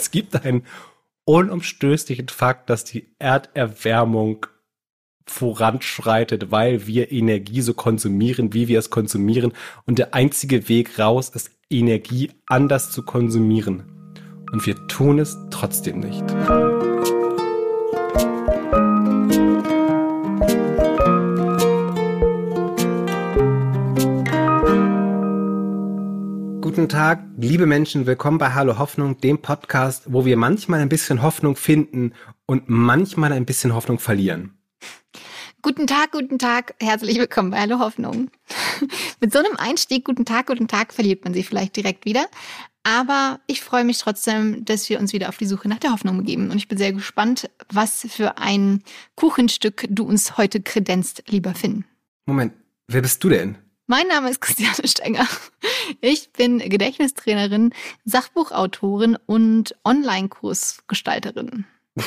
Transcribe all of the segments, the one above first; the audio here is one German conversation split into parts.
Es gibt einen unumstößlichen Fakt, dass die Erderwärmung voranschreitet, weil wir Energie so konsumieren, wie wir es konsumieren. Und der einzige Weg raus ist, Energie anders zu konsumieren. Und wir tun es trotzdem nicht. Guten Tag, liebe Menschen, willkommen bei Hallo Hoffnung, dem Podcast, wo wir manchmal ein bisschen Hoffnung finden und manchmal ein bisschen Hoffnung verlieren. Guten Tag, guten Tag, herzlich willkommen bei Hallo Hoffnung. Mit so einem Einstieg, guten Tag, guten Tag, verliert man sie vielleicht direkt wieder. Aber ich freue mich trotzdem, dass wir uns wieder auf die Suche nach der Hoffnung begeben. Und ich bin sehr gespannt, was für ein Kuchenstück du uns heute kredenzt, lieber Finn. Moment, wer bist du denn? Mein Name ist Christiane Stenger. Ich bin Gedächtnistrainerin, Sachbuchautorin und Online-Kursgestalterin.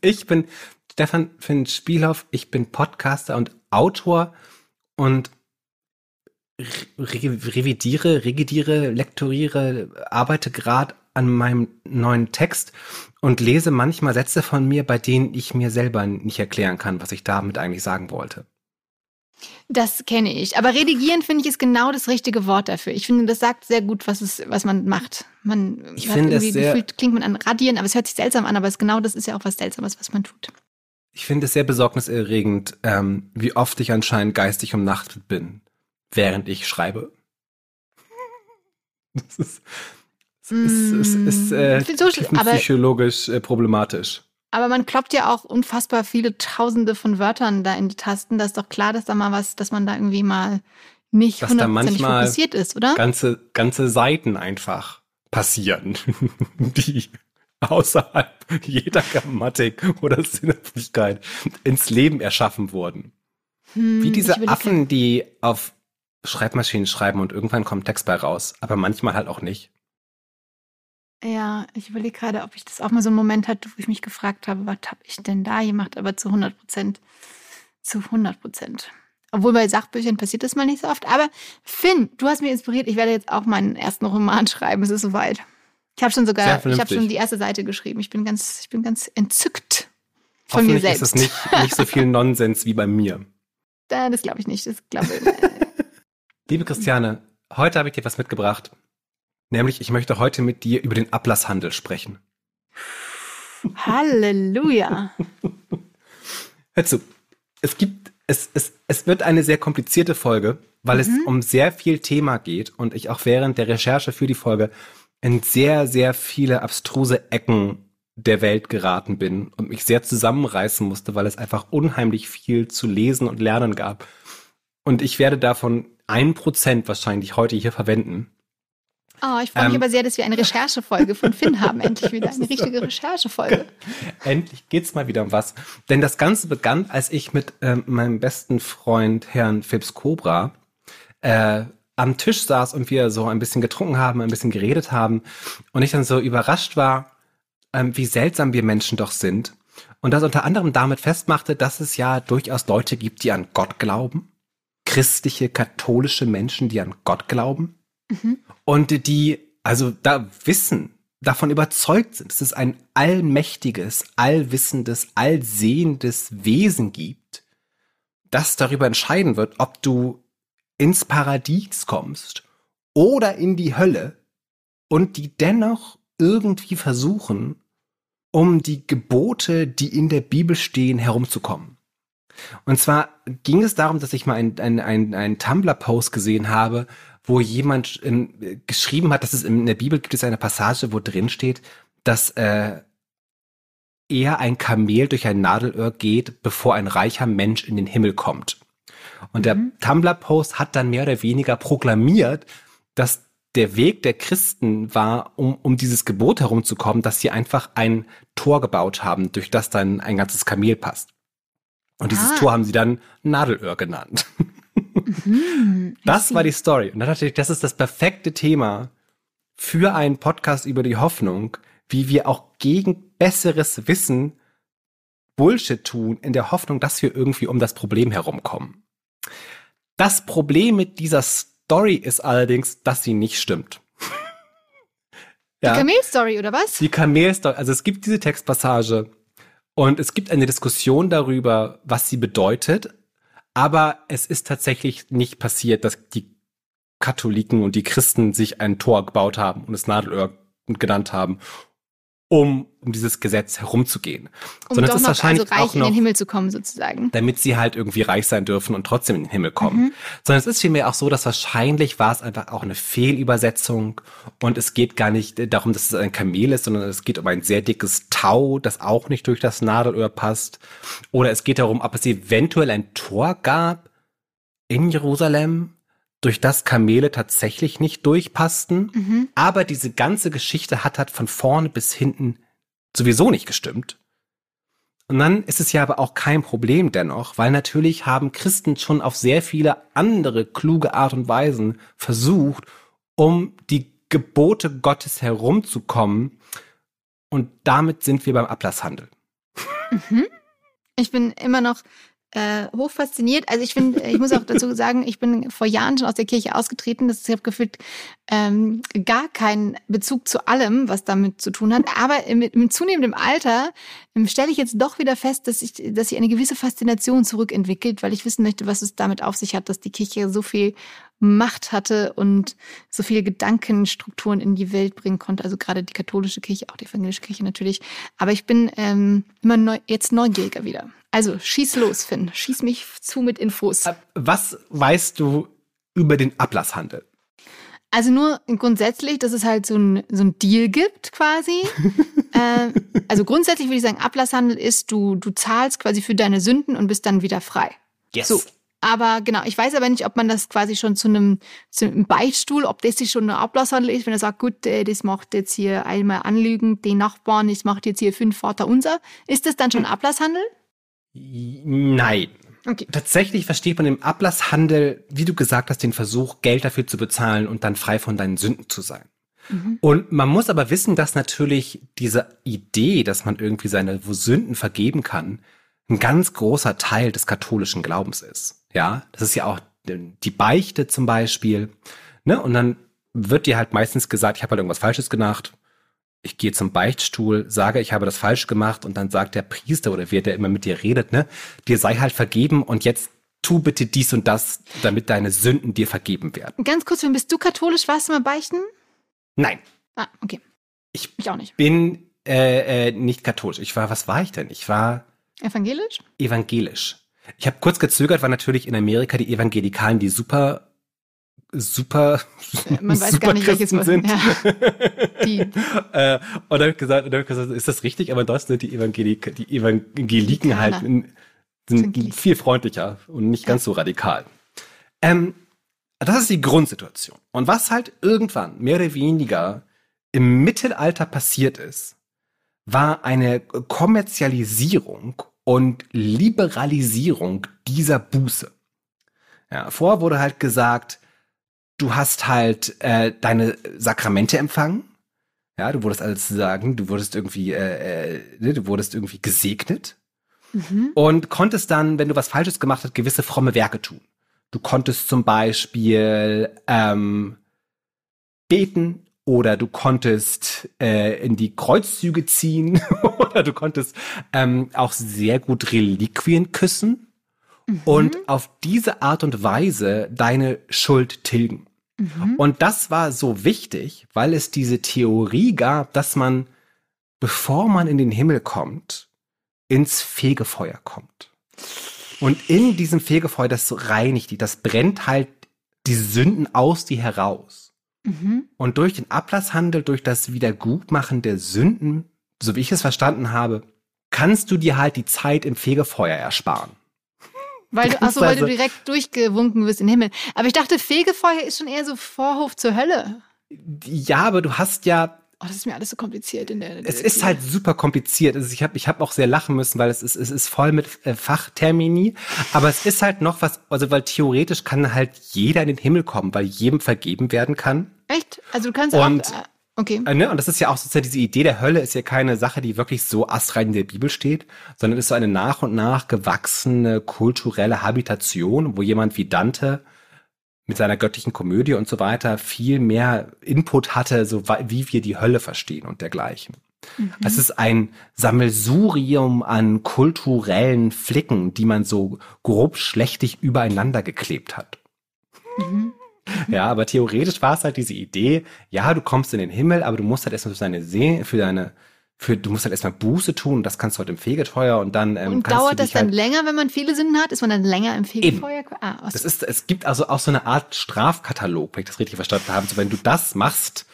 ich bin Stefan Finn Spielhoff. Ich bin Podcaster und Autor und revidiere, regidiere, lektoriere, arbeite gerade an meinem neuen Text und lese manchmal Sätze von mir, bei denen ich mir selber nicht erklären kann, was ich damit eigentlich sagen wollte. Das kenne ich. Aber redigieren finde ich ist genau das richtige Wort dafür. Ich finde, das sagt sehr gut, was es, was man macht. Man ich finde es sehr, gefühlt, klingt man an radieren, aber es hört sich seltsam an, aber es genau das ist ja auch was Seltsames, was man tut. Ich finde es sehr besorgniserregend, ähm, wie oft ich anscheinend geistig umnachtet bin, während ich schreibe. Das ist, es ist, es ist, äh, so, psychologisch äh, problematisch. Aber man kloppt ja auch unfassbar viele Tausende von Wörtern da in die Tasten. Da ist doch klar, dass da mal was, dass man da irgendwie mal nicht hundertprozentig fokussiert ist, oder? Ganze, ganze Seiten einfach passieren, die außerhalb jeder Grammatik oder Sinnhaftigkeit ins Leben erschaffen wurden. Hm, Wie diese Affen, die auf Schreibmaschinen schreiben und irgendwann kommt Text bei raus, aber manchmal halt auch nicht. Ja, ich überlege gerade, ob ich das auch mal so einen Moment hatte, wo ich mich gefragt habe, was habe ich denn da gemacht, aber zu 100 Prozent, zu 100 Prozent. Obwohl bei Sachbüchern passiert das mal nicht so oft. Aber Finn, du hast mich inspiriert. Ich werde jetzt auch meinen ersten Roman schreiben. Es ist soweit. Ich habe schon sogar, ich habe schon die erste Seite geschrieben. Ich bin ganz, ich bin ganz entzückt von mir selbst. ist es nicht, nicht so viel Nonsens wie bei mir. Das glaube ich nicht. Das glaube Liebe Christiane, heute habe ich dir was mitgebracht. Nämlich, ich möchte heute mit dir über den Ablasshandel sprechen. Halleluja. Hör zu, es gibt, es, es, es wird eine sehr komplizierte Folge, weil mhm. es um sehr viel Thema geht und ich auch während der Recherche für die Folge in sehr, sehr viele abstruse Ecken der Welt geraten bin und mich sehr zusammenreißen musste, weil es einfach unheimlich viel zu lesen und lernen gab. Und ich werde davon ein Prozent wahrscheinlich heute hier verwenden. Oh, ich freue mich ähm, aber sehr, dass wir eine Recherchefolge von Finn haben. Endlich wieder eine richtige Recherchefolge. Endlich geht's mal wieder um was. Denn das Ganze begann, als ich mit ähm, meinem besten Freund Herrn Phipps Cobra äh, am Tisch saß und wir so ein bisschen getrunken haben, ein bisschen geredet haben und ich dann so überrascht war, ähm, wie seltsam wir Menschen doch sind. Und das unter anderem damit festmachte, dass es ja durchaus Leute gibt, die an Gott glauben. Christliche, katholische Menschen, die an Gott glauben. Und die, also da wissen, davon überzeugt sind, dass es ein allmächtiges, allwissendes, allsehendes Wesen gibt, das darüber entscheiden wird, ob du ins Paradies kommst oder in die Hölle und die dennoch irgendwie versuchen, um die Gebote, die in der Bibel stehen, herumzukommen. Und zwar ging es darum, dass ich mal einen ein, ein, ein Tumblr-Post gesehen habe, wo jemand in, geschrieben hat, dass es in der Bibel gibt es eine Passage, wo drin steht, dass äh, eher ein Kamel durch ein Nadelöhr geht, bevor ein reicher Mensch in den Himmel kommt. Und der mhm. Tumblr-Post hat dann mehr oder weniger proklamiert, dass der Weg der Christen war, um, um dieses Gebot herumzukommen, dass sie einfach ein Tor gebaut haben, durch das dann ein ganzes Kamel passt. Und dieses ah. Tor haben sie dann Nadelöhr genannt. Mhm, das war die Story. Und dann dachte ich, das ist das perfekte Thema für einen Podcast über die Hoffnung, wie wir auch gegen besseres Wissen Bullshit tun, in der Hoffnung, dass wir irgendwie um das Problem herumkommen. Das Problem mit dieser Story ist allerdings, dass sie nicht stimmt. Ja. Die Kamel-Story, oder was? Die Kamelstory, also es gibt diese Textpassage und es gibt eine Diskussion darüber, was sie bedeutet, aber es ist tatsächlich nicht passiert, dass die Katholiken und die Christen sich ein Tor gebaut haben und es Nadelöhr genannt haben, um um dieses Gesetz herumzugehen. Um Sondern es ist wahrscheinlich also reich auch in noch den Himmel zu kommen, sozusagen. damit sie halt irgendwie reich sein dürfen und trotzdem in den Himmel kommen. Mhm. Sondern es ist vielmehr auch so, dass wahrscheinlich war es einfach auch eine Fehlübersetzung und es geht gar nicht darum, dass es ein Kamel ist, sondern es geht um ein sehr dickes Tau, das auch nicht durch das Nadelöhr passt. Oder es geht darum, ob es eventuell ein Tor gab in Jerusalem, durch das Kamele tatsächlich nicht durchpassten. Mhm. Aber diese ganze Geschichte hat halt von vorne bis hinten sowieso nicht gestimmt. Und dann ist es ja aber auch kein Problem dennoch, weil natürlich haben Christen schon auf sehr viele andere kluge Art und Weisen versucht, um die Gebote Gottes herumzukommen. Und damit sind wir beim Ablasshandel. Ich bin immer noch äh, hoch fasziniert. Also ich finde, ich muss auch dazu sagen, ich bin vor Jahren schon aus der Kirche ausgetreten. Das ich habe gefühlt ähm, gar keinen Bezug zu allem, was damit zu tun hat. Aber im, im zunehmenden Alter ähm, stelle ich jetzt doch wieder fest, dass ich, dass sich eine gewisse Faszination zurückentwickelt, weil ich wissen möchte, was es damit auf sich hat, dass die Kirche so viel Macht hatte und so viele Gedankenstrukturen in die Welt bringen konnte. Also gerade die katholische Kirche, auch die evangelische Kirche natürlich. Aber ich bin ähm, immer neu, jetzt neugieriger wieder. Also schieß los, Finn. Schieß mich zu mit Infos. Was weißt du über den Ablasshandel? Also nur grundsätzlich, dass es halt so ein, so ein Deal gibt quasi. äh, also grundsätzlich würde ich sagen, Ablasshandel ist, du, du zahlst quasi für deine Sünden und bist dann wieder frei. Yes. So. Aber genau, ich weiß aber nicht, ob man das quasi schon zu einem, zu einem Beichtstuhl, ob das sich schon ein Ablasshandel ist, wenn er sagt, gut, äh, das macht jetzt hier einmal anlügen, den Nachbarn, das macht jetzt hier fünf Vater unser. Ist das dann schon Ablasshandel? Nein. Okay. Tatsächlich versteht man im Ablasshandel, wie du gesagt hast, den Versuch, Geld dafür zu bezahlen und dann frei von deinen Sünden zu sein. Mhm. Und man muss aber wissen, dass natürlich diese Idee, dass man irgendwie seine Sünden vergeben kann, ein ganz großer Teil des katholischen Glaubens ist. Ja, das ist ja auch die Beichte zum Beispiel. Ne? Und dann wird dir halt meistens gesagt, ich habe halt irgendwas Falsches gemacht. Ich gehe zum Beichtstuhl, sage, ich habe das falsch gemacht und dann sagt der Priester oder wer, der immer mit dir redet, ne, dir sei halt vergeben und jetzt tu bitte dies und das, damit deine Sünden dir vergeben werden. Ganz kurz, wenn bist du katholisch, warst du mal beichten? Nein, Ah, okay. Ich- ich auch nicht. bin äh, äh, nicht katholisch. Ich war, was war ich denn? Ich war Evangelisch? evangelisch. Ich habe kurz gezögert, weil natürlich in Amerika die Evangelikalen die super super Äh, Man weiß super gar nicht, welches Christen was- sind. Die. äh, und dann habe ich gesagt, und dann hab ich gesagt, ist das richtig? Aber in Deutschland sind die, Evangelik die Evangeliken halt in, sind viel freundlicher und nicht ganz so radikal. Ähm, das ist die Grundsituation. Und was halt irgendwann mehr oder weniger im Mittelalter passiert ist, war eine Kommerzialisierung und Liberalisierung dieser Buße. Ja, vorher wurde halt gesagt, du hast halt äh, deine Sakramente empfangen. Ja, du wurdest also sagen, du wurdest irgendwie, äh, äh, ne, du wurdest irgendwie gesegnet Mhm. und konntest dann, wenn du was Falsches gemacht hast, gewisse fromme Werke tun. Du konntest zum Beispiel ähm, beten oder du konntest äh, in die Kreuzzüge ziehen oder du konntest ähm, auch sehr gut Reliquien küssen und auf diese Art und Weise deine Schuld tilgen. Mhm. Und das war so wichtig, weil es diese Theorie gab, dass man, bevor man in den Himmel kommt, ins Fegefeuer kommt. Und in diesem Fegefeuer, das reinigt die, das brennt halt die Sünden aus dir heraus. Mhm. Und durch den Ablasshandel, durch das Wiedergutmachen der Sünden, so wie ich es verstanden habe, kannst du dir halt die Zeit im Fegefeuer ersparen. Weil du, achso, weil du direkt durchgewunken wirst in den Himmel. Aber ich dachte, Fegefeuer ist schon eher so Vorhof zur Hölle. Ja, aber du hast ja Oh, das ist mir alles so kompliziert in der. Es ist halt super kompliziert. Also ich habe ich hab auch sehr lachen müssen, weil es ist, es ist voll mit äh, Fachtermini. Aber es ist halt noch was, also weil theoretisch kann halt jeder in den Himmel kommen, weil jedem vergeben werden kann. Echt? Also du kannst Und- auch. Okay. Äh, ne? Und das ist ja auch sozusagen diese Idee der Hölle ist ja keine Sache, die wirklich so astrein in der Bibel steht, sondern ist so eine nach und nach gewachsene kulturelle Habitation, wo jemand wie Dante mit seiner göttlichen Komödie und so weiter viel mehr Input hatte, so wie wir die Hölle verstehen und dergleichen. Mhm. Es ist ein Sammelsurium an kulturellen Flicken, die man so grob schlechtig übereinander geklebt hat. Ja, aber theoretisch war es halt diese Idee, ja, du kommst in den Himmel, aber du musst halt erstmal für deine See, für deine, für, du musst halt erstmal Buße tun, das kannst du halt im Fegefeuer und dann. Ähm, und dauert das dann halt länger, wenn man viele Sünden hat? Ist man dann länger im Fegefeuer? Ah, was das ist, es gibt also auch so eine Art Strafkatalog, wenn ich das richtig verstanden habe. So, wenn du das machst,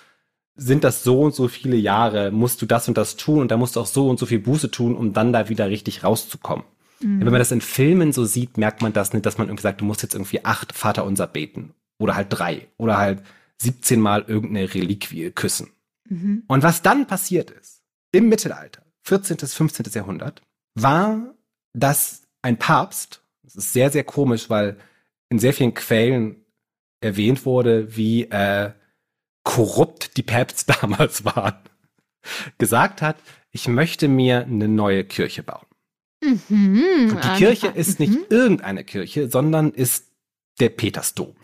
sind das so und so viele Jahre, musst du das und das tun und da musst du auch so und so viel Buße tun, um dann da wieder richtig rauszukommen. Mhm. Wenn man das in Filmen so sieht, merkt man das nicht, dass man irgendwie sagt, du musst jetzt irgendwie acht Vaterunser beten. Oder halt drei. Oder halt 17 Mal irgendeine Reliquie küssen. Mhm. Und was dann passiert ist, im Mittelalter, 14. bis 15. Jahrhundert, war, dass ein Papst, das ist sehr, sehr komisch, weil in sehr vielen Quellen erwähnt wurde, wie äh, korrupt die Päpste damals waren, gesagt hat, ich möchte mir eine neue Kirche bauen. Mhm, Und die Kirche ist nicht mhm. irgendeine Kirche, sondern ist der Petersdom.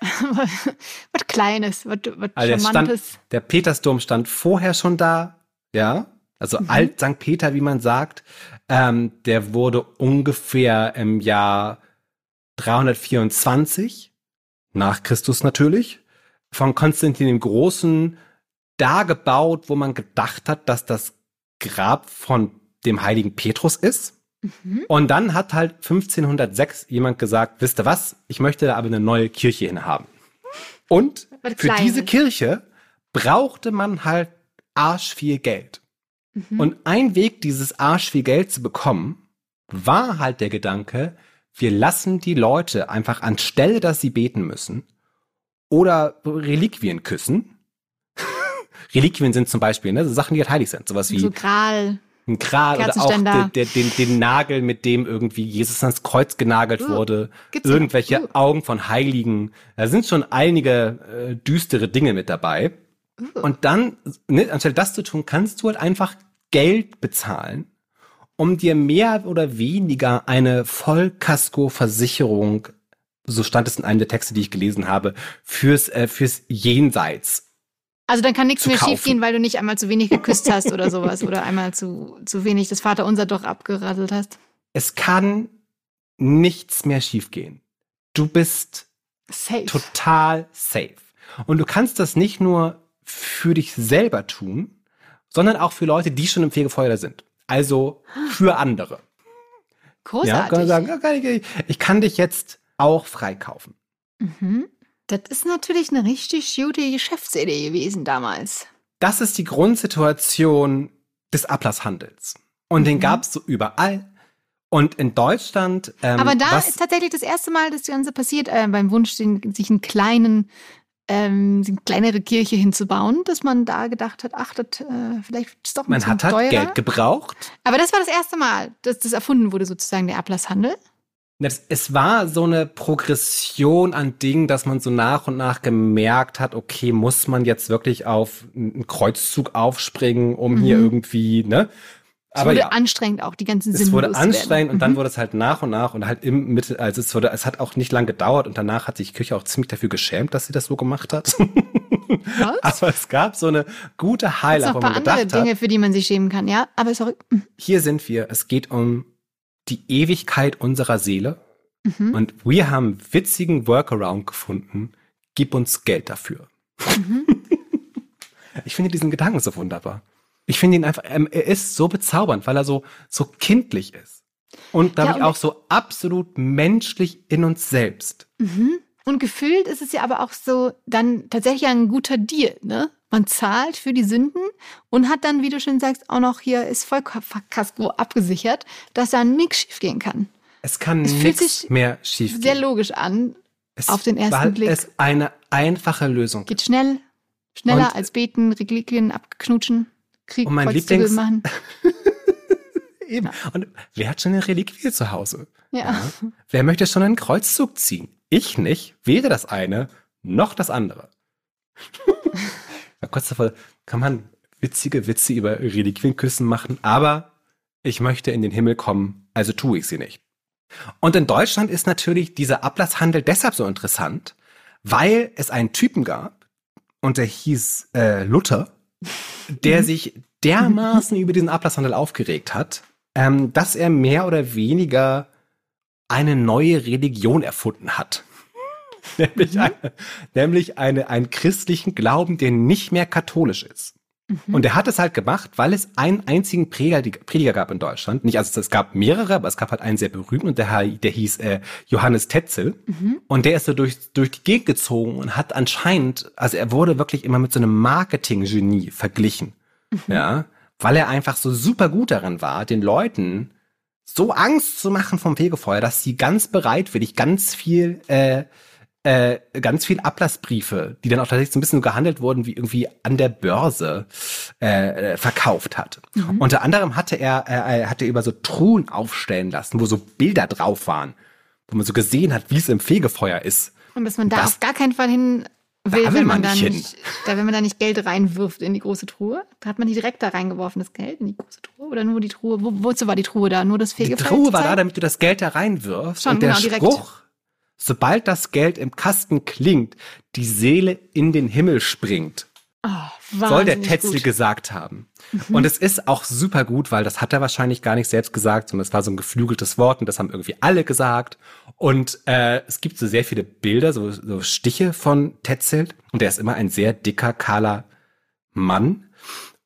was Kleines, was, was also Charmantes. Stand, der Petersdom stand vorher schon da, ja, also mhm. Alt St. Peter, wie man sagt. Ähm, der wurde ungefähr im Jahr 324 nach Christus natürlich von Konstantin dem Großen da gebaut, wo man gedacht hat, dass das Grab von dem heiligen Petrus ist. Mhm. Und dann hat halt 1506 jemand gesagt, wisst ihr was, ich möchte da aber eine neue Kirche hinhaben. Und für diese Kirche brauchte man halt arsch viel Geld. Mhm. Und ein Weg, dieses arsch viel Geld zu bekommen, war halt der Gedanke, wir lassen die Leute einfach anstelle, dass sie beten müssen, oder Reliquien küssen. Reliquien sind zum Beispiel, ne, so Sachen, die halt heilig sind. Sowas wie. So Gral. Ein Gral oder auch der, der, den, den Nagel, mit dem irgendwie Jesus ans Kreuz genagelt uh, wurde. Irgendwelche uh. Augen von Heiligen. Da sind schon einige äh, düstere Dinge mit dabei. Uh. Und dann, ne, anstelle das zu tun, kannst du halt einfach Geld bezahlen, um dir mehr oder weniger eine Vollkasko-Versicherung so stand es in einem der Texte, die ich gelesen habe, fürs, äh, fürs Jenseits. Also dann kann nichts mehr schiefgehen, weil du nicht einmal zu wenig geküsst hast oder sowas oder einmal zu, zu wenig das Vaterunser doch abgeradelt hast. Es kann nichts mehr schiefgehen. Du bist safe. total safe. Und du kannst das nicht nur für dich selber tun, sondern auch für Leute, die schon im Fegefeuer sind. Also für andere. Großartig. Ja, kann sagen, ich kann dich jetzt auch freikaufen. Mhm. Das ist natürlich eine richtig gute Geschäftsidee gewesen damals. Das ist die Grundsituation des Ablasshandels. Und mhm. den gab es so überall. Und in Deutschland. Ähm, Aber da ist tatsächlich das erste Mal das Ganze passiert, äh, beim Wunsch, den, sich einen kleinen, ähm, eine kleinere Kirche hinzubauen, dass man da gedacht hat, ach, das, äh, vielleicht ist doch ein Man hat halt Geld gebraucht. Aber das war das erste Mal, dass das erfunden wurde, sozusagen der Ablasshandel. Es war so eine Progression an Dingen, dass man so nach und nach gemerkt hat, okay, muss man jetzt wirklich auf einen Kreuzzug aufspringen, um mhm. hier irgendwie, ne? Aber es wurde ja, anstrengend auch, die ganzen Es wurde anstrengend und dann mhm. wurde es halt nach und nach und halt im Mittel, also es wurde, es hat auch nicht lang gedauert und danach hat sich Küche auch ziemlich dafür geschämt, dass sie das so gemacht hat. Was? aber es gab so eine gute Highlight, wo man gedacht andere Dinge, hat, für die man sich schämen kann, ja. Aber sorry. Hier sind wir. Es geht um die Ewigkeit unserer Seele. Mhm. Und wir haben witzigen Workaround gefunden. Gib uns Geld dafür. Mhm. ich finde diesen Gedanken so wunderbar. Ich finde ihn einfach, ähm, er ist so bezaubernd, weil er so, so kindlich ist. Und glaube ja, ich auch so absolut menschlich in uns selbst. Mhm. Und gefühlt ist es ja aber auch so dann tatsächlich ein guter Deal, ne? Man zahlt für die Sünden und hat dann, wie du schon sagst, auch noch hier ist Vollkasko abgesichert, dass da nichts schiefgehen kann. Es kann nichts mehr schiefgehen. Sehr logisch an es, auf den ersten weil Blick. es eine einfache Lösung Geht schnell, schneller und als beten, Reliquien abknutschen, Krieg, und mein Lieblings machen. Eben. Ja. Und wer hat schon eine Reliquie zu Hause? Ja. ja. Wer möchte schon einen Kreuzzug ziehen? Ich nicht. Weder das eine noch das andere. kurz davor kann man witzige Witze über Reliquienküssen machen, aber ich möchte in den Himmel kommen, also tue ich sie nicht. Und in Deutschland ist natürlich dieser Ablasshandel deshalb so interessant, weil es einen Typen gab und der hieß äh, Luther, der sich dermaßen über diesen Ablasshandel aufgeregt hat, ähm, dass er mehr oder weniger eine neue Religion erfunden hat. nämlich, Mhm. eine, nämlich eine, einen christlichen Glauben, der nicht mehr katholisch ist. Mhm. Und er hat es halt gemacht, weil es einen einzigen Prediger, Prediger gab in Deutschland. Nicht, also es gab mehrere, aber es gab halt einen sehr berühmten und der, der hieß äh, Johannes Tetzel. Mhm. Und der ist so durch, durch die Gegend gezogen und hat anscheinend, also er wurde wirklich immer mit so einem Marketing-Genie verglichen. Ja, weil er einfach so super gut darin war, den Leuten so Angst zu machen vom Fegefeuer, dass sie ganz bereitwillig ganz viel, äh, äh, ganz viel Ablassbriefe, die dann auch tatsächlich so ein bisschen gehandelt wurden, wie irgendwie an der Börse äh, äh, verkauft hat. Unter anderem hatte er, äh, er hatte über so Truhen aufstellen lassen, wo so Bilder drauf waren, wo man so gesehen hat, wie es im Fegefeuer ist. Und dass man da Das- auf gar keinen Fall hin will, Da will wenn man man da nicht hin. nicht, da, wenn man da nicht Geld reinwirft in die große Truhe. Da hat man die direkt da reingeworfen, das Geld in die große Truhe oder nur die Truhe? Wo, wozu war die Truhe da? Nur das Die Fegefeuer? Truhe zu war da, damit du das Geld da reinwirfst. Schon, und der genau, direkt. Spruch, sobald das Geld im Kasten klingt, die Seele in den Himmel springt, Oh, soll der Tetzel gut. gesagt haben. Und es ist auch super gut, weil das hat er wahrscheinlich gar nicht selbst gesagt, sondern es war so ein geflügeltes Wort und das haben irgendwie alle gesagt. Und äh, es gibt so sehr viele Bilder, so, so Stiche von Tetzel und er ist immer ein sehr dicker, kahler Mann.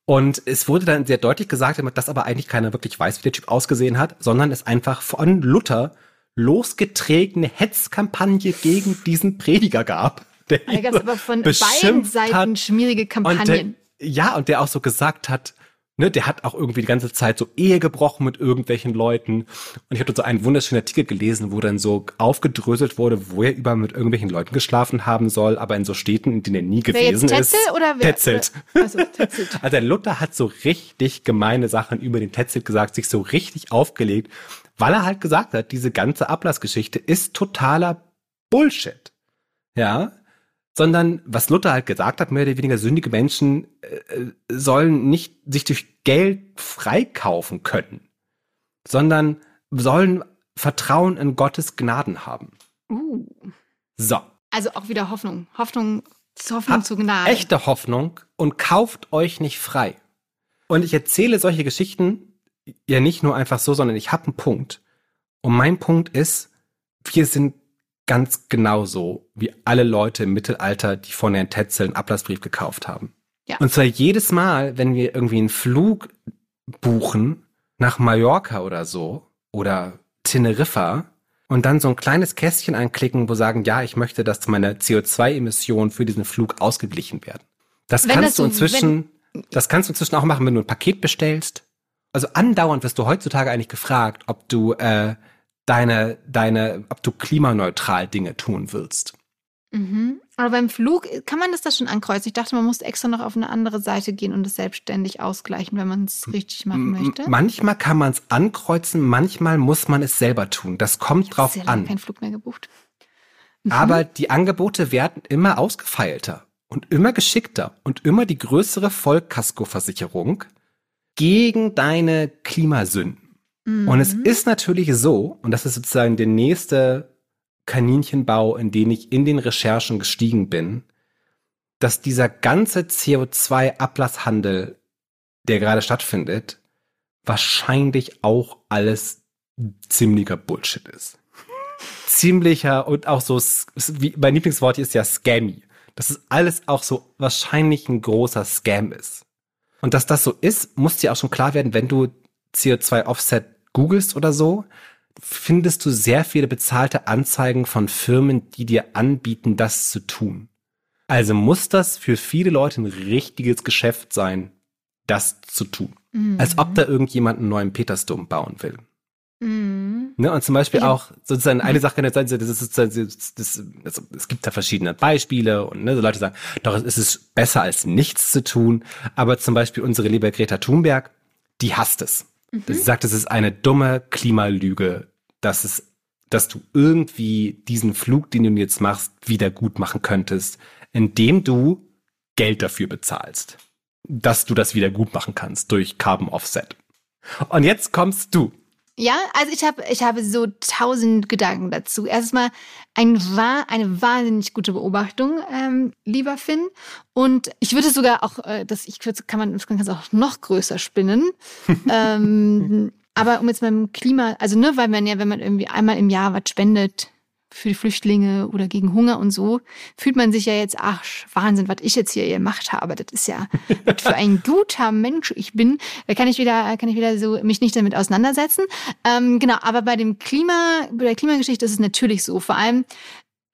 Und es wurde dann sehr deutlich gesagt, dass aber eigentlich keiner wirklich weiß, wie der Typ ausgesehen hat, sondern es einfach von Luther losgeträgene Hetzkampagne gegen diesen Prediger gab. Der ihn gab es aber von beiden Seiten hat. schmierige Und der, Kampagnen. ja, und der auch so gesagt hat, ne, der hat auch irgendwie die ganze Zeit so Ehe gebrochen mit irgendwelchen Leuten. Und ich habe dort so einen wunderschönen Artikel gelesen, wo dann so aufgedröselt wurde, wo er über mit irgendwelchen Leuten geschlafen haben soll, aber in so Städten, in denen er nie Wer gewesen jetzt ist. Tetzel oder wer? Tetzelt. Also, Tetzelt. Also der Luther hat so richtig gemeine Sachen über den Tetzelt gesagt, sich so richtig aufgelegt, weil er halt gesagt hat, diese ganze Ablassgeschichte ist totaler Bullshit. Ja, sondern was Luther halt gesagt hat, mehr oder weniger sündige Menschen äh, sollen nicht sich durch Geld freikaufen können, sondern sollen Vertrauen in Gottes Gnaden haben. Uh. So, Also auch wieder Hoffnung. Hoffnung, Hoffnung Habt zu Gnade. echte Hoffnung und kauft euch nicht frei. Und ich erzähle solche Geschichten ja nicht nur einfach so, sondern ich habe einen Punkt. Und mein Punkt ist, wir sind ganz genauso wie alle Leute im Mittelalter, die von Herrn Tetzel einen Ablassbrief gekauft haben. Ja. Und zwar jedes Mal, wenn wir irgendwie einen Flug buchen nach Mallorca oder so oder Teneriffa und dann so ein kleines Kästchen anklicken, wo sagen, ja, ich möchte, dass meine CO2-Emissionen für diesen Flug ausgeglichen werden. Das Wenn kannst das du inzwischen, das kannst du inzwischen auch machen, wenn du ein Paket bestellst. Also andauernd wirst du heutzutage eigentlich gefragt, ob du äh, deine, deine, ob du klimaneutral Dinge tun willst. Mhm. Aber beim Flug kann man das da schon ankreuzen. Ich dachte, man muss extra noch auf eine andere Seite gehen und es selbstständig ausgleichen, wenn man es richtig machen möchte. Manchmal kann man es ankreuzen, manchmal muss man es selber tun. Das kommt drauf Sehr an. keinen Flug mehr gebucht. Mhm. Aber die Angebote werden immer ausgefeilter und immer geschickter und immer die größere Vollkaskoversicherung gegen deine Klimasünden. Mhm. Und es ist natürlich so, und das ist sozusagen der nächste Kaninchenbau, in den ich in den Recherchen gestiegen bin, dass dieser ganze CO2-Ablasshandel, der gerade stattfindet, wahrscheinlich auch alles ziemlicher Bullshit ist. Ziemlicher und auch so, wie mein Lieblingswort ist ja scammy. Dass es alles auch so wahrscheinlich ein großer Scam ist. Und dass das so ist, muss dir auch schon klar werden, wenn du CO2-Offset googelst oder so, findest du sehr viele bezahlte Anzeigen von Firmen, die dir anbieten, das zu tun. Also muss das für viele Leute ein richtiges Geschäft sein, das zu tun. Mhm. Als ob da irgendjemand einen neuen Petersdom bauen will. Mhm. Ne? Und zum Beispiel hab- auch sozusagen eine Sache kann ja sein, das ist das, das, also es gibt da verschiedene Beispiele und ne, so Leute sagen, doch es ist besser als nichts zu tun. Aber zum Beispiel unsere liebe Greta Thunberg, die hasst es. Sie sagt, es ist eine dumme Klimalüge, dass es, dass du irgendwie diesen Flug, den du jetzt machst, wieder gut machen könntest, indem du Geld dafür bezahlst, dass du das wieder gut machen kannst durch Carbon Offset. Und jetzt kommst du. Ja, also ich habe ich habe so tausend Gedanken dazu. Erstmal ein, eine wahnsinnig gute Beobachtung, ähm, lieber Finn. Und ich würde sogar auch, äh, das ich kann man das kann man auch noch größer spinnen. ähm, aber um jetzt beim Klima, also ne, weil man ja, wenn man irgendwie einmal im Jahr was spendet, für die Flüchtlinge oder gegen Hunger und so, fühlt man sich ja jetzt, ach, Wahnsinn, was ich jetzt hier gemacht habe. Das ist ja, was für ein guter Mensch ich bin. Da kann ich wieder, kann ich wieder so mich nicht damit auseinandersetzen. Ähm, genau, aber bei dem Klima, bei der Klimageschichte ist es natürlich so. Vor allem,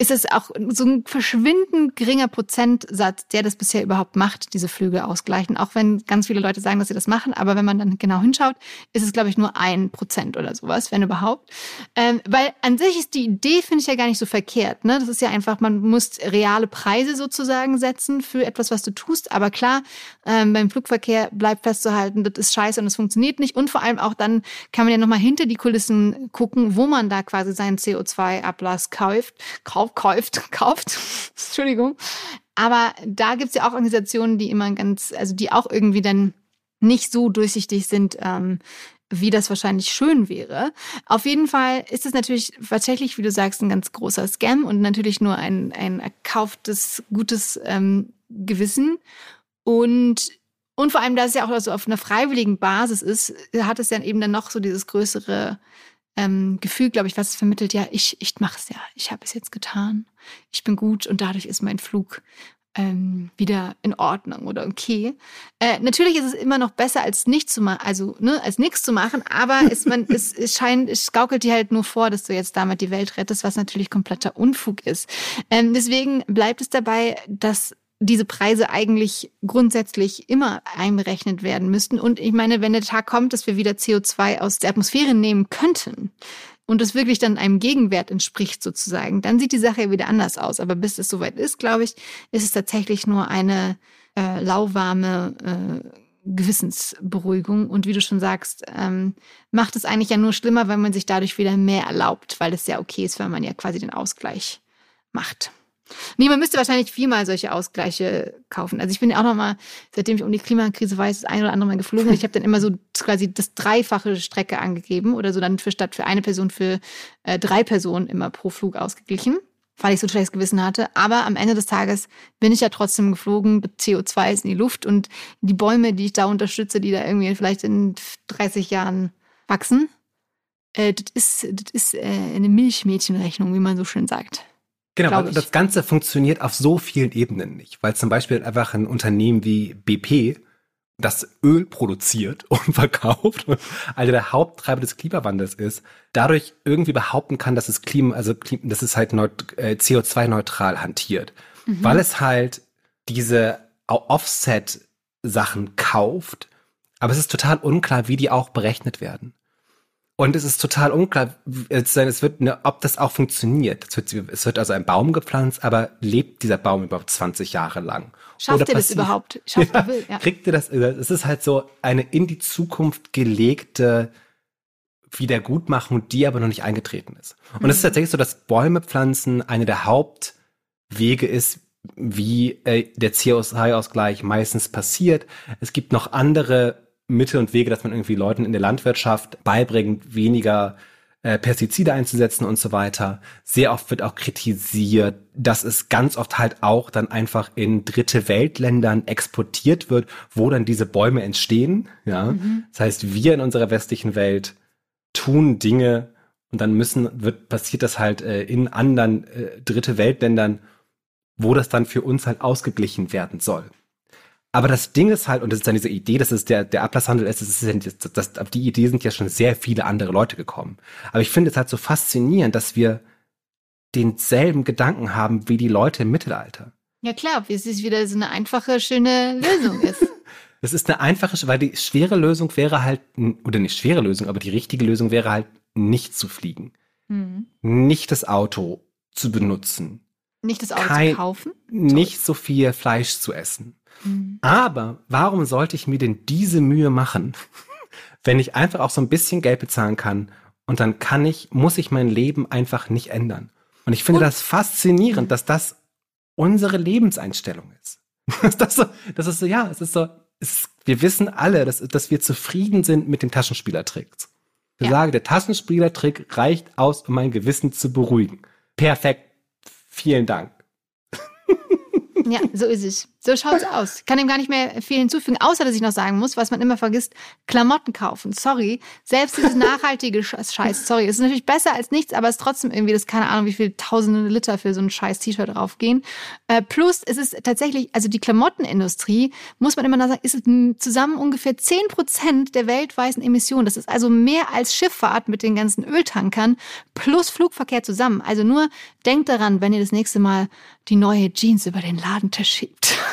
ist es auch so ein verschwindend geringer Prozentsatz, der das bisher überhaupt macht, diese Flüge ausgleichen. Auch wenn ganz viele Leute sagen, dass sie das machen, aber wenn man dann genau hinschaut, ist es, glaube ich, nur ein Prozent oder sowas, wenn überhaupt. Ähm, weil an sich ist die Idee, finde ich ja gar nicht so verkehrt. Ne? Das ist ja einfach, man muss reale Preise sozusagen setzen für etwas, was du tust. Aber klar, ähm, beim Flugverkehr bleibt festzuhalten, das ist scheiße und es funktioniert nicht. Und vor allem auch dann kann man ja nochmal hinter die Kulissen gucken, wo man da quasi seinen CO2-Ablass kauft, kauft kauft, kauft, Entschuldigung. Aber da gibt's ja auch Organisationen, die immer ganz, also die auch irgendwie dann nicht so durchsichtig sind, ähm, wie das wahrscheinlich schön wäre. Auf jeden Fall ist es natürlich tatsächlich, wie du sagst, ein ganz großer Scam und natürlich nur ein, ein erkauftes, gutes ähm, Gewissen. Und, und vor allem, da es ja auch so auf einer freiwilligen Basis ist, hat es dann eben dann noch so dieses größere ähm, Gefühl, glaube ich, was es vermittelt, ja, ich, ich mache es ja, ich habe es jetzt getan, ich bin gut und dadurch ist mein Flug ähm, wieder in Ordnung oder okay. Äh, natürlich ist es immer noch besser als nichts zu machen, also ne, als nichts zu machen, aber es, man, es, es scheint, es gaukelt dir halt nur vor, dass du jetzt damit die Welt rettest, was natürlich kompletter Unfug ist. Ähm, deswegen bleibt es dabei, dass diese Preise eigentlich grundsätzlich immer einberechnet werden müssten. Und ich meine, wenn der Tag kommt, dass wir wieder CO2 aus der Atmosphäre nehmen könnten und es wirklich dann einem Gegenwert entspricht sozusagen, dann sieht die Sache wieder anders aus. Aber bis es soweit ist, glaube ich, ist es tatsächlich nur eine äh, lauwarme äh, Gewissensberuhigung. Und wie du schon sagst, ähm, macht es eigentlich ja nur schlimmer, weil man sich dadurch wieder mehr erlaubt, weil es ja okay ist, weil man ja quasi den Ausgleich macht. Nee, man müsste wahrscheinlich viermal solche Ausgleiche kaufen. Also ich bin auch noch mal, seitdem ich um die Klimakrise weiß, das ein oder andere Mal geflogen. Ich habe dann immer so quasi das dreifache Strecke angegeben oder so dann für statt für eine Person für äh, drei Personen immer pro Flug ausgeglichen, weil ich so ein schlechtes Gewissen hatte. Aber am Ende des Tages bin ich ja trotzdem geflogen. CO2 ist in die Luft und die Bäume, die ich da unterstütze, die da irgendwie vielleicht in 30 Jahren wachsen, äh, das ist, das ist äh, eine Milchmädchenrechnung, wie man so schön sagt. Genau, das Ganze funktioniert auf so vielen Ebenen nicht, weil zum Beispiel einfach ein Unternehmen wie BP das Öl produziert und verkauft und also der Haupttreiber des Klimawandels ist, dadurch irgendwie behaupten kann, dass es Klima, also dass es halt äh, CO2-neutral hantiert, mhm. weil es halt diese Offset-Sachen kauft, aber es ist total unklar, wie die auch berechnet werden. Und es ist total unklar, es wird, ne, ob das auch funktioniert. Es wird, es wird also ein Baum gepflanzt, aber lebt dieser Baum überhaupt 20 Jahre lang? Schafft er das überhaupt? Schafft ja, will, ja. Kriegt ihr das? Es ist halt so eine in die Zukunft gelegte Wiedergutmachung, die aber noch nicht eingetreten ist. Und mhm. es ist tatsächlich so, dass Bäume pflanzen eine der Hauptwege ist, wie äh, der CO2-Ausgleich meistens passiert. Es gibt noch andere Mittel und Wege, dass man irgendwie Leuten in der Landwirtschaft beibringt, weniger äh, Pestizide einzusetzen und so weiter. Sehr oft wird auch kritisiert, dass es ganz oft halt auch dann einfach in dritte Weltländern exportiert wird, wo dann diese Bäume entstehen. Ja, mhm. das heißt, wir in unserer westlichen Welt tun Dinge und dann müssen wird passiert das halt äh, in anderen äh, dritte Weltländern, wo das dann für uns halt ausgeglichen werden soll. Aber das Ding ist halt, und das ist dann diese Idee, dass es der, der Ablasshandel ist, das ist das, das, auf die Idee sind ja schon sehr viele andere Leute gekommen. Aber ich finde es halt so faszinierend, dass wir denselben Gedanken haben wie die Leute im Mittelalter. Ja klar, wie es wieder so eine einfache, schöne Lösung ist. Es ist eine einfache, weil die schwere Lösung wäre halt, oder nicht schwere Lösung, aber die richtige Lösung wäre halt, nicht zu fliegen. Mhm. Nicht das Auto zu benutzen. Nicht das Auto Kein, zu kaufen? Nicht so viel Fleisch zu essen. Mhm. Aber warum sollte ich mir denn diese Mühe machen, wenn ich einfach auch so ein bisschen Geld bezahlen kann und dann kann ich, muss ich mein Leben einfach nicht ändern. Und ich finde und? das faszinierend, dass das unsere Lebenseinstellung ist. das, so, das ist so, ja, es ist so, es, wir wissen alle, dass, dass wir zufrieden sind mit dem Taschenspielertrick. Ich Ja. sage, der Taschenspielertrick reicht aus, um mein Gewissen zu beruhigen. Perfekt. Vielen Dank. Ja, so ist es. So schaut's aus. Kann dem gar nicht mehr viel hinzufügen, außer dass ich noch sagen muss, was man immer vergisst, Klamotten kaufen. Sorry. Selbst dieses nachhaltige Sch- Scheiß, sorry. Es ist natürlich besser als nichts, aber es ist trotzdem irgendwie, das keine Ahnung, wie viel tausende Liter für so ein scheiß T-Shirt draufgehen. Äh, plus, es ist tatsächlich, also die Klamottenindustrie, muss man immer noch sagen, ist zusammen ungefähr 10 Prozent der weltweiten Emissionen. Das ist also mehr als Schifffahrt mit den ganzen Öltankern plus Flugverkehr zusammen. Also nur denkt daran, wenn ihr das nächste Mal die neue Jeans über den Ladentisch schiebt.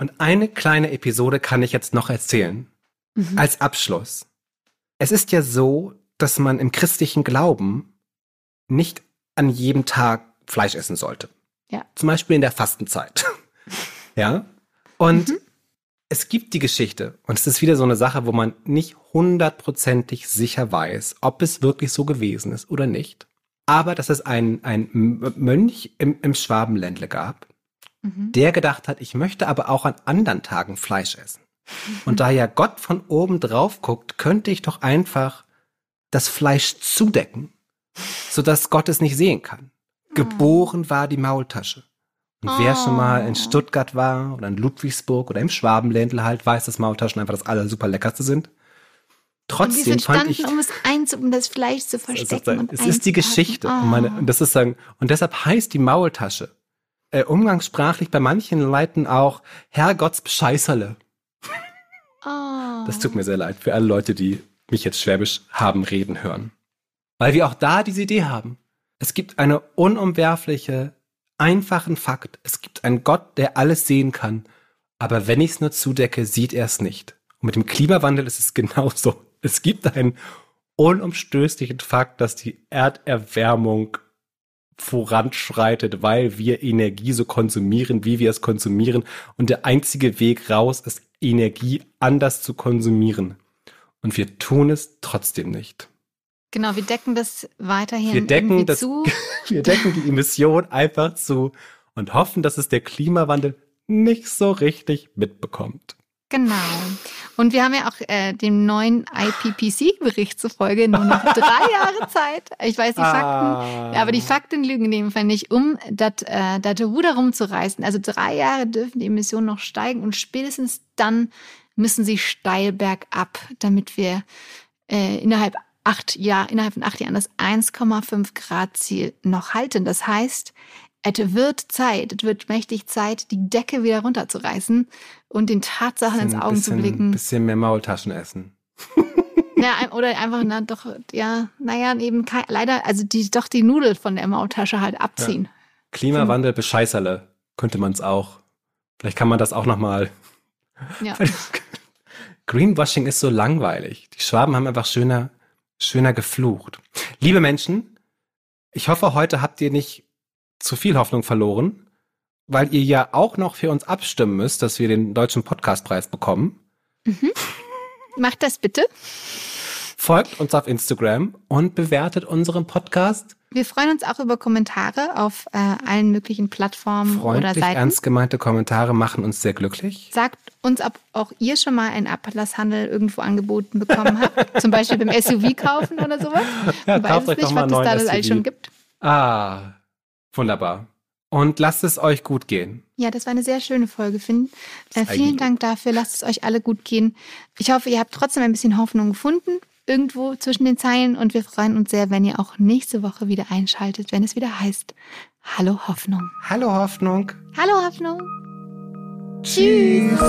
Und eine kleine Episode kann ich jetzt noch erzählen. Mhm. Als Abschluss. Es ist ja so, dass man im christlichen Glauben nicht an jedem Tag Fleisch essen sollte. Ja. Zum Beispiel in der Fastenzeit. ja. Und Mhm. es gibt die Geschichte, und es ist wieder so eine Sache, wo man nicht hundertprozentig sicher weiß, ob es wirklich so gewesen ist oder nicht. Aber dass es einen, einen Mönch im, im Schwabenländle gab, Mhm. der gedacht hat, ich möchte aber auch an anderen Tagen Fleisch essen. Und da ja Gott von oben drauf guckt, könnte ich doch einfach das Fleisch zudecken, sodass Gott es nicht sehen kann. Geboren war die Maultasche. Und wer schon mal in Oh. Stuttgart war oder in Ludwigsburg oder im Schwabenländle halt, weiß, dass Maultaschen einfach das aller super leckerste sind. Und die Trotzdem sind fand ich, um es eins, um das Fleisch zu verstecken. und es ist die. Geschichte. Oh. Und, meine, und das ist sagen, und deshalb heißt die Maultasche äh, umgangssprachlich bei manchen Leuten auch Herrgotts Bescheißerle. oh. Das tut mir sehr leid für alle Leute, die mich jetzt Schwäbisch haben reden hören. Weil wir auch da diese Idee haben. Es gibt eine unumwerfliche, einfachen Fakt. Es gibt einen Gott, der alles sehen kann. Aber wenn ich es nur zudecke, sieht er es nicht. Und mit dem Klimawandel ist es genauso. Es gibt einen unumstößlichen Fakt, dass die Erderwärmung voranschreitet, weil wir Energie so konsumieren, wie wir es konsumieren. Und der einzige Weg raus ist, Energie anders zu konsumieren. Und wir tun es trotzdem nicht. Genau, wir decken das weiterhin Wir decken das- zu. Wir decken die Emission einfach zu und hoffen, dass es der Klimawandel nicht so richtig mitbekommt. Genau. Und wir haben ja auch äh, dem neuen IPPC-Bericht zufolge nur noch drei Jahre Zeit. Ich weiß die Fakten. Ah. Aber die Fakten lügen in dem Fall nicht, um das äh, das Ruder rumzureißen. Also drei Jahre dürfen die Emissionen noch steigen und spätestens dann müssen sie steil bergab, damit wir äh, innerhalb acht Jahr, innerhalb von acht Jahren das 1,5 Grad Ziel noch halten. Das heißt, es wird Zeit, es wird mächtig Zeit, die Decke wieder runterzureißen und den Tatsachen ins Ein Augen zu blicken. bisschen mehr Maultaschen essen. Ja, ein- oder einfach, na doch, ja, naja, eben kein, leider, also die, doch die Nudel von der Maultasche halt abziehen. Klimawandel bescheißerle könnte man es auch. Vielleicht kann man das auch noch mal. Ja. Greenwashing ist so langweilig. Die Schwaben haben einfach schöner, schöner geflucht. Liebe Menschen, ich hoffe, heute habt ihr nicht zu viel Hoffnung verloren, weil ihr ja auch noch für uns abstimmen müsst, dass wir den deutschen Podcastpreis bekommen. Macht das bitte. Folgt uns auf Instagram und bewertet unseren Podcast. Wir freuen uns auch über Kommentare auf äh, allen möglichen Plattformen oder Freundlich, Seiten. ernst gemeinte Kommentare machen uns sehr glücklich. Sagt uns, ob auch ihr schon mal einen Ablasshandel irgendwo angeboten bekommen habt. Zum Beispiel beim SUV kaufen oder sowas. Ja, weiß es nicht, was es da das alles schon gibt. Ah, wunderbar. Und lasst es euch gut gehen. Ja, das war eine sehr schöne Folge, Finn. Äh, vielen Dank dafür. Lasst es euch alle gut gehen. Ich hoffe, ihr habt trotzdem ein bisschen Hoffnung gefunden, irgendwo zwischen den Zeilen. Und wir freuen uns sehr, wenn ihr auch nächste Woche wieder einschaltet, wenn es wieder heißt Hallo Hoffnung. Hallo Hoffnung. Hallo Hoffnung. Tschüss.